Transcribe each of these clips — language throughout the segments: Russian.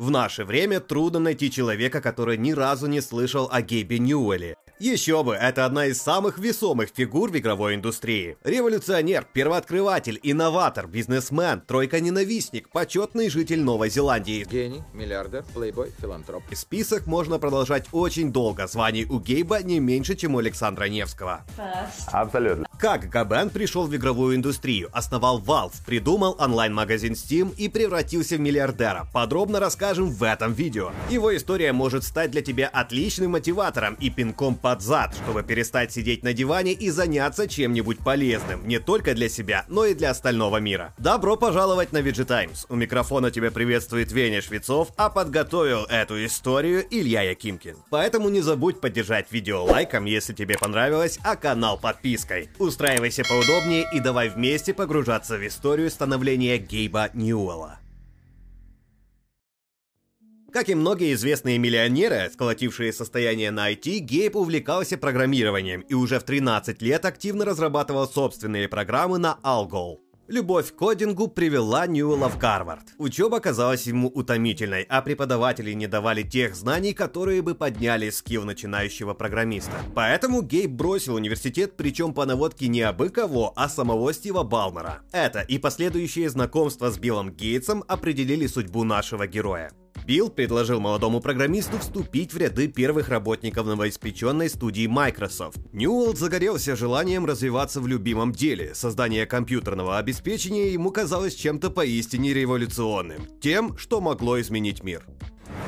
В наше время трудно найти человека, который ни разу не слышал о Гейбе Ньюэле. Еще бы, это одна из самых весомых фигур в игровой индустрии. Революционер, первооткрыватель, инноватор, бизнесмен, тройка-ненавистник, почетный житель Новой Зеландии. Гений, миллиардер, плейбой, филантроп. Список можно продолжать очень долго. Званий у Гейба не меньше, чем у Александра Невского. Абсолютно. Как Габен пришел в игровую индустрию, основал Valve, придумал онлайн-магазин Steam и превратился в миллиардера. Подробно расскажем в этом видео. Его история может стать для тебя отличным мотиватором и пинком под зад, чтобы перестать сидеть на диване и заняться чем-нибудь полезным, не только для себя, но и для остального мира. Добро пожаловать на VG Times. У микрофона тебя приветствует Веня Швецов, а подготовил эту историю Илья Якимкин. Поэтому не забудь поддержать видео лайком, если тебе понравилось, а канал подпиской. Устраивайся поудобнее и давай вместе погружаться в историю становления Гейба Ньюэлла. Как и многие известные миллионеры, сколотившие состояние на IT, Гейб увлекался программированием и уже в 13 лет активно разрабатывал собственные программы на Algol. Любовь к кодингу привела Ньюэлла в Гарвард. Учеба казалась ему утомительной, а преподаватели не давали тех знаний, которые бы подняли скилл начинающего программиста. Поэтому Гейб бросил университет, причем по наводке не абы кого, а самого Стива Балмера. Это и последующее знакомство с Биллом Гейтсом определили судьбу нашего героя. Билл предложил молодому программисту вступить в ряды первых работников новоиспеченной студии Microsoft. Ньюэлл загорелся желанием развиваться в любимом деле. Создание компьютерного обеспечения ему казалось чем-то поистине революционным. Тем, что могло изменить мир.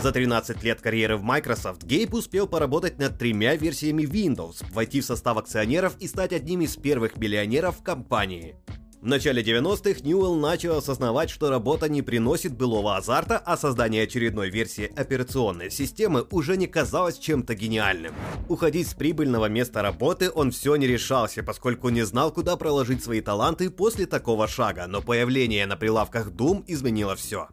За 13 лет карьеры в Microsoft Гейб успел поработать над тремя версиями Windows, войти в состав акционеров и стать одним из первых миллионеров компании. В начале 90-х Ньюэлл начал осознавать, что работа не приносит былого азарта, а создание очередной версии операционной системы уже не казалось чем-то гениальным. Уходить с прибыльного места работы он все не решался, поскольку не знал, куда проложить свои таланты после такого шага, но появление на прилавках Doom изменило все.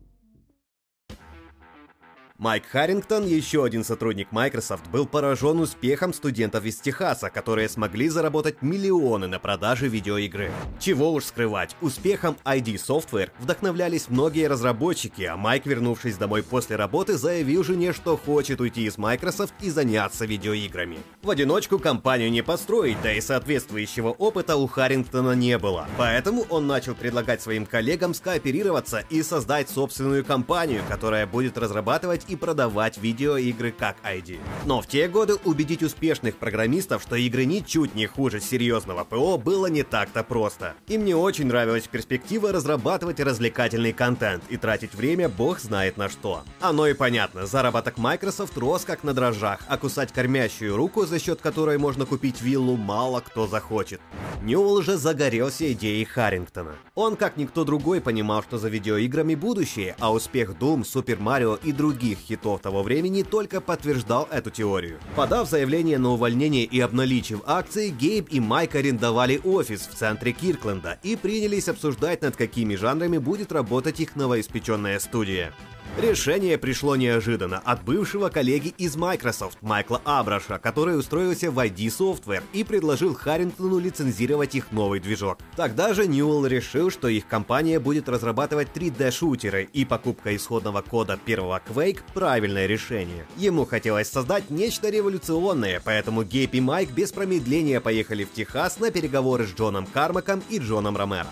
Майк Харрингтон, еще один сотрудник Microsoft, был поражен успехом студентов из Техаса, которые смогли заработать миллионы на продаже видеоигры. Чего уж скрывать, успехом ID Software вдохновлялись многие разработчики, а Майк, вернувшись домой после работы, заявил жене, что хочет уйти из Microsoft и заняться видеоиграми. В одиночку компанию не построить, да и соответствующего опыта у Харрингтона не было. Поэтому он начал предлагать своим коллегам скооперироваться и создать собственную компанию, которая будет разрабатывать и продавать видеоигры как ID. Но в те годы убедить успешных программистов, что игры ничуть не хуже серьезного ПО, было не так-то просто. Им не очень нравилась перспектива разрабатывать развлекательный контент и тратить время бог знает на что. Оно и понятно, заработок Microsoft рос как на дрожжах, а кусать кормящую руку, за счет которой можно купить виллу, мало кто захочет. Ньюэлл же загорелся идеей Харрингтона. Он, как никто другой, понимал, что за видеоиграми будущее, а успех Doom, Super Mario и других хитов того времени только подтверждал эту теорию. Подав заявление на увольнение и обналичив акции, Гейб и Майк арендовали офис в центре Киркленда и принялись обсуждать, над какими жанрами будет работать их новоиспеченная студия. Решение пришло неожиданно от бывшего коллеги из Microsoft Майкла Абраша, который устроился в ID Software и предложил Харрингтону лицензировать их новый движок. Тогда же Ньюэлл решил, что их компания будет разрабатывать 3D-шутеры, и покупка исходного кода первого Quake – правильное решение. Ему хотелось создать нечто революционное, поэтому Гейб и Майк без промедления поехали в Техас на переговоры с Джоном Кармаком и Джоном Ромеро.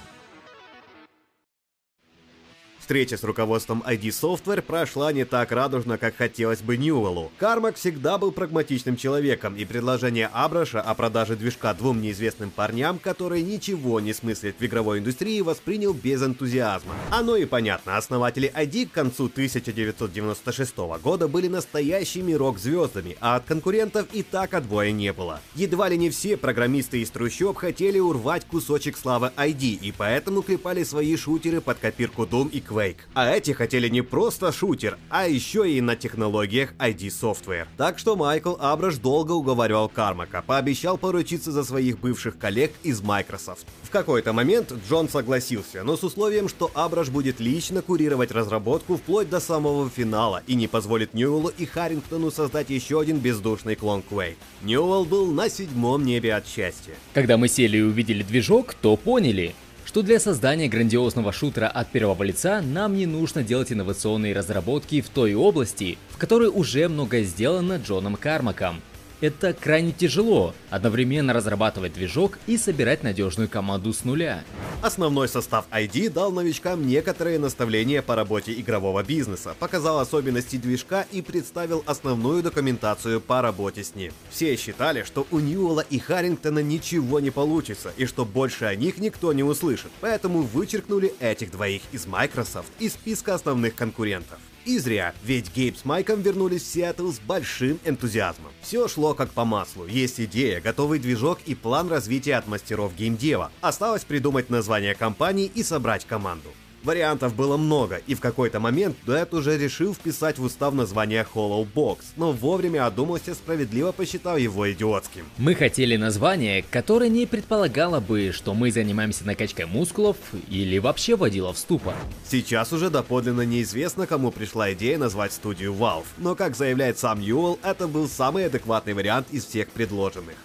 Встреча с руководством ID Software прошла не так радужно, как хотелось бы Ньюэллу. Кармак всегда был прагматичным человеком, и предложение Абраша о продаже движка двум неизвестным парням, которые ничего не смыслят в игровой индустрии, воспринял без энтузиазма. Оно и понятно, основатели ID к концу 1996 года были настоящими рок-звездами, а от конкурентов и так отбоя не было. Едва ли не все программисты из трущоб хотели урвать кусочек славы ID, и поэтому клепали свои шутеры под копирку Doom и Quake. Quake. А эти хотели не просто шутер, а еще и на технологиях ID Software. Так что Майкл Абраш долго уговаривал Кармака, пообещал поручиться за своих бывших коллег из Microsoft. В какой-то момент Джон согласился, но с условием, что Абраш будет лично курировать разработку вплоть до самого финала и не позволит Ньюэллу и Харрингтону создать еще один бездушный клон Quake. Ньюэлл был на седьмом небе от счастья. Когда мы сели и увидели движок, то поняли, что для создания грандиозного шутера от первого лица нам не нужно делать инновационные разработки в той области, в которой уже многое сделано Джоном Кармаком. Это крайне тяжело, одновременно разрабатывать движок и собирать надежную команду с нуля. Основной состав ID дал новичкам некоторые наставления по работе игрового бизнеса, показал особенности движка и представил основную документацию по работе с ним. Все считали, что у Ньюэлла и Харрингтона ничего не получится, и что больше о них никто не услышит, поэтому вычеркнули этих двоих из Microsoft из списка основных конкурентов. И зря, ведь Гейб с Майком вернулись в Сиэтл с большим энтузиазмом. Все шло как по маслу. Есть идея, готовый движок и план развития от мастеров геймдева. Осталось придумать название компании и собрать команду. Вариантов было много, и в какой-то момент Дуэт уже решил вписать в устав название Hollow Box, но вовремя одумался, справедливо посчитав его идиотским. Мы хотели название, которое не предполагало бы, что мы занимаемся накачкой мускулов или вообще водило в ступор. Сейчас уже доподлинно неизвестно, кому пришла идея назвать студию Valve, но, как заявляет сам Ньюэлл, это был самый адекватный вариант из всех предложенных.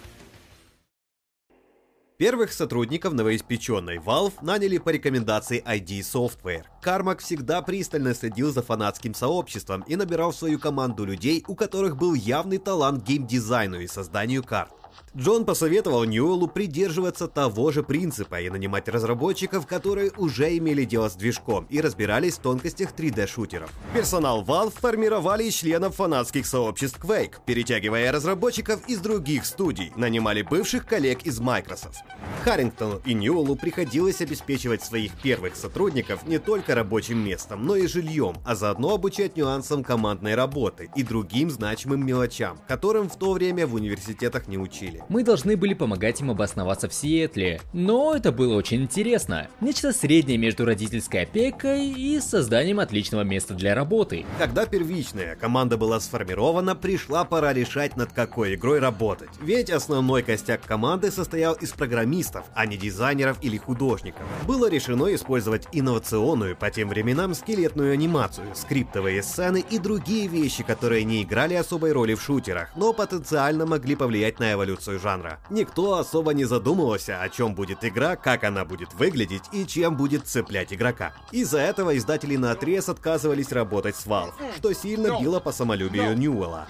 Первых сотрудников новоиспеченной Valve наняли по рекомендации ID Software. Кармак всегда пристально следил за фанатским сообществом и набирал в свою команду людей, у которых был явный талант геймдизайну и созданию карт. Джон посоветовал Ньюэллу придерживаться того же принципа и нанимать разработчиков, которые уже имели дело с движком и разбирались в тонкостях 3D-шутеров. Персонал Valve формировали из членов фанатских сообществ Quake, перетягивая разработчиков из других студий, нанимали бывших коллег из Microsoft. Харрингтону и Ньюэллу приходилось обеспечивать своих первых сотрудников не только рабочим местом, но и жильем, а заодно обучать нюансам командной работы и другим значимым мелочам, которым в то время в университетах не учили. Мы должны были помогать им обосноваться в Сиэтле, но это было очень интересно. Нечто среднее между родительской опекой и созданием отличного места для работы. Когда первичная команда была сформирована, пришла пора решать, над какой игрой работать. Ведь основной костяк команды состоял из программистов, а не дизайнеров или художников. Было решено использовать инновационную по тем временам скелетную анимацию, скриптовые сцены и другие вещи, которые не играли особой роли в шутерах, но потенциально могли повлиять на эволюцию жанра. Никто особо не задумывался, о чем будет игра, как она будет выглядеть и чем будет цеплять игрока. Из-за этого издатели на отрез отказывались работать с Valve, что сильно било по самолюбию Ньюэлла.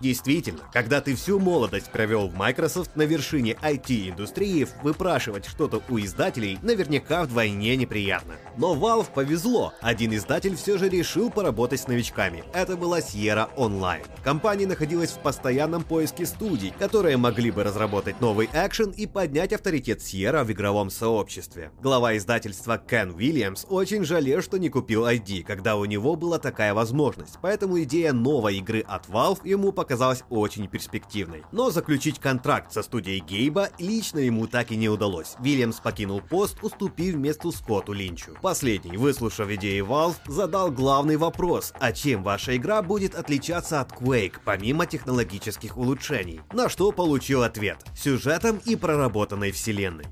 Действительно, когда ты всю молодость провел в Microsoft на вершине IT-индустрии, выпрашивать что-то у издателей наверняка вдвойне неприятно. Но Valve повезло, один издатель все же решил поработать с новичками. Это была Sierra Online. Компания находилась в постоянном поиске студий, которые могли бы разработать новый экшен и поднять авторитет Sierra в игровом сообществе. Глава издательства Кен Уильямс очень жалел, что не купил ID, когда у него была такая возможность, поэтому идея новой игры от Valve ему показалась очень перспективной. Но заключить контракт со студией Гейба лично ему так и не удалось. Вильямс покинул пост, уступив место Скотту Линчу. Последний, выслушав идеи Valve, задал главный вопрос, а чем ваша игра будет отличаться от Quake, помимо технологических улучшений? На что получил ответ – сюжетом и проработанной вселенной.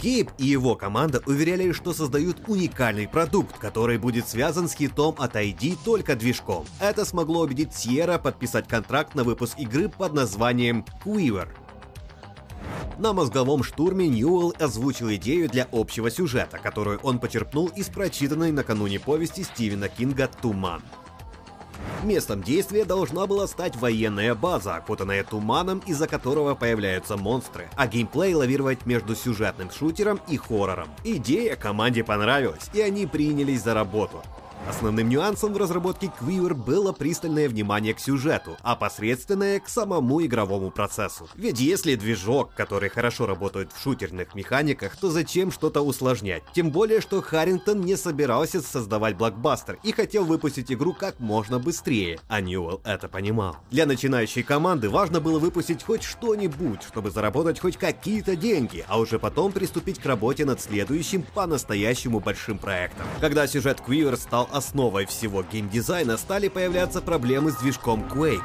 Гейб и его команда уверяли, что создают уникальный продукт, который будет связан с хитом от ID только движком. Это смогло убедить Sierra подписать контракт на выпуск игры под названием Quiver. На мозговом штурме Ньюэлл озвучил идею для общего сюжета, которую он почерпнул из прочитанной накануне повести Стивена Кинга «Туман». Местом действия должна была стать военная база, окутанная туманом, из-за которого появляются монстры, а геймплей лавировать между сюжетным шутером и хоррором. Идея команде понравилась, и они принялись за работу. Основным нюансом в разработке Quiver было пристальное внимание к сюжету, а посредственное к самому игровому процессу. Ведь если движок, который хорошо работает в шутерных механиках, то зачем что-то усложнять? Тем более, что Харрингтон не собирался создавать блокбастер и хотел выпустить игру как можно быстрее, а Ньюэлл это понимал. Для начинающей команды важно было выпустить хоть что-нибудь, чтобы заработать хоть какие-то деньги, а уже потом приступить к работе над следующим по-настоящему большим проектом. Когда сюжет Quiver стал основой всего геймдизайна стали появляться проблемы с движком Quake.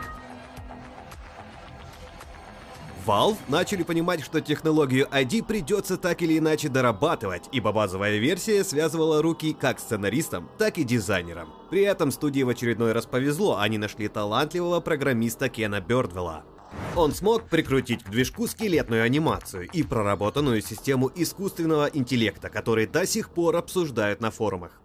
Valve начали понимать, что технологию ID придется так или иначе дорабатывать, ибо базовая версия связывала руки как сценаристам, так и дизайнерам. При этом студии в очередной раз повезло, они нашли талантливого программиста Кена Бёрдвелла. Он смог прикрутить к движку скелетную анимацию и проработанную систему искусственного интеллекта, которые до сих пор обсуждают на форумах.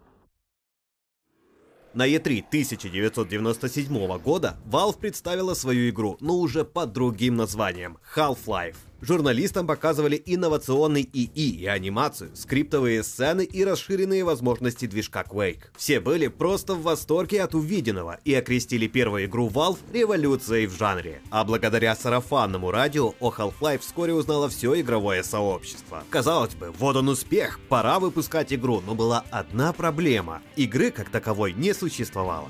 На E3 1997 года Valve представила свою игру, но уже под другим названием – Half-Life. Журналистам показывали инновационный ИИ и анимацию, скриптовые сцены и расширенные возможности движка Quake. Все были просто в восторге от увиденного и окрестили первую игру Valve революцией в жанре. А благодаря сарафанному радио о Half-Life вскоре узнало все игровое сообщество. Казалось бы, вот он успех, пора выпускать игру, но была одна проблема. Игры как таковой не существовало.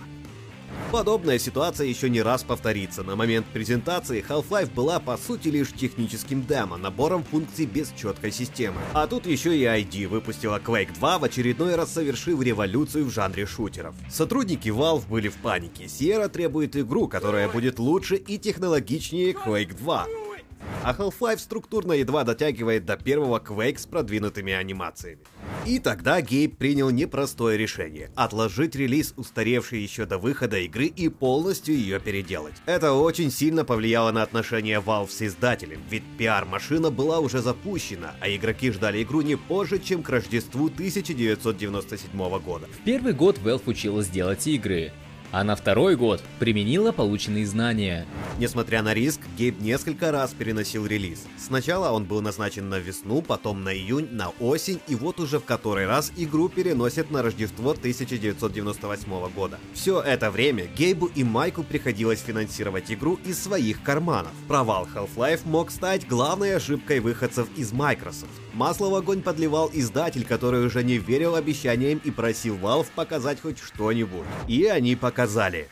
Подобная ситуация еще не раз повторится. На момент презентации Half-Life была по сути лишь техническим демо, набором функций без четкой системы. А тут еще и ID выпустила Quake 2 в очередной раз совершив революцию в жанре шутеров. Сотрудники Valve были в панике. Sierra требует игру, которая будет лучше и технологичнее Quake 2 а Half-Life структурно едва дотягивает до первого Quake с продвинутыми анимациями. И тогда Гейб принял непростое решение – отложить релиз, устаревший еще до выхода игры, и полностью ее переделать. Это очень сильно повлияло на отношения Valve с издателем, ведь пиар-машина была уже запущена, а игроки ждали игру не позже, чем к Рождеству 1997 года. В первый год Valve училась делать игры, а на второй год применила полученные знания. Несмотря на риск, Гейб несколько раз переносил релиз. Сначала он был назначен на весну, потом на июнь, на осень, и вот уже в который раз игру переносят на Рождество 1998 года. Все это время Гейбу и Майку приходилось финансировать игру из своих карманов. Провал Half-Life мог стать главной ошибкой выходцев из Microsoft. Масло в огонь подливал издатель, который уже не верил обещаниям и просил Valve показать хоть что-нибудь. И они показали.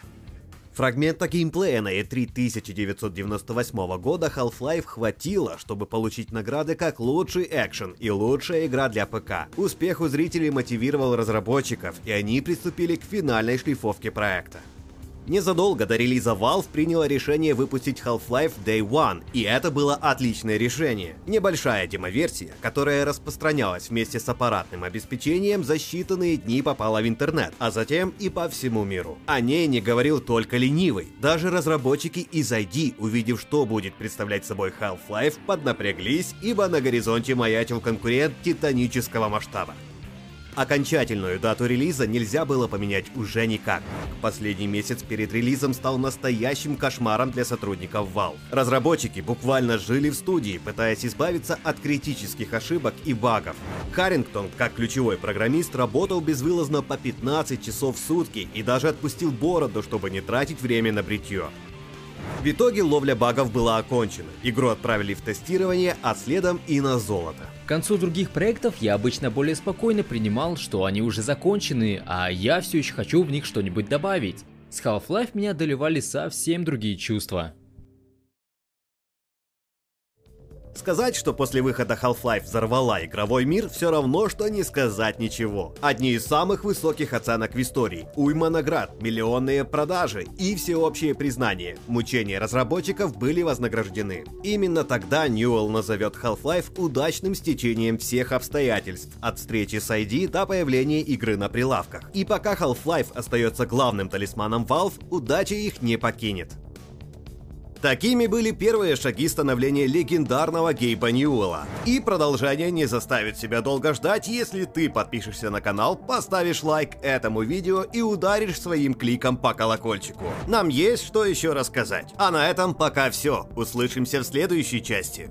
Фрагмента геймплея на E3 1998 года Half-Life хватило, чтобы получить награды как лучший экшен и лучшая игра для ПК. Успех у зрителей мотивировал разработчиков, и они приступили к финальной шлифовке проекта. Незадолго до релиза Valve приняла решение выпустить Half-Life Day One, и это было отличное решение. Небольшая демоверсия, которая распространялась вместе с аппаратным обеспечением, за считанные дни попала в интернет, а затем и по всему миру. О ней не говорил только ленивый. Даже разработчики из ID, увидев, что будет представлять собой Half-Life, поднапряглись, ибо на горизонте маячил конкурент титанического масштаба. Окончательную дату релиза нельзя было поменять уже никак. Последний месяц перед релизом стал настоящим кошмаром для сотрудников Valve. Разработчики буквально жили в студии, пытаясь избавиться от критических ошибок и багов. Харрингтон, как ключевой программист, работал безвылазно по 15 часов в сутки и даже отпустил бороду, чтобы не тратить время на бритье. В итоге ловля багов была окончена. Игру отправили в тестирование, а следом и на золото. К концу других проектов я обычно более спокойно принимал, что они уже закончены, а я все еще хочу в них что-нибудь добавить. С Half-Life меня одолевали совсем другие чувства. Сказать, что после выхода Half-Life взорвала игровой мир, все равно, что не сказать ничего. Одни из самых высоких оценок в истории, уйма наград, миллионные продажи и всеобщее признание. Мучения разработчиков были вознаграждены. Именно тогда Ньюэлл назовет Half-Life удачным стечением всех обстоятельств, от встречи с ID до появления игры на прилавках. И пока Half-Life остается главным талисманом Valve, удача их не покинет. Такими были первые шаги становления легендарного Гейба Ньюэлла. И продолжение не заставит себя долго ждать, если ты подпишешься на канал, поставишь лайк этому видео и ударишь своим кликом по колокольчику. Нам есть что еще рассказать. А на этом пока все. Услышимся в следующей части.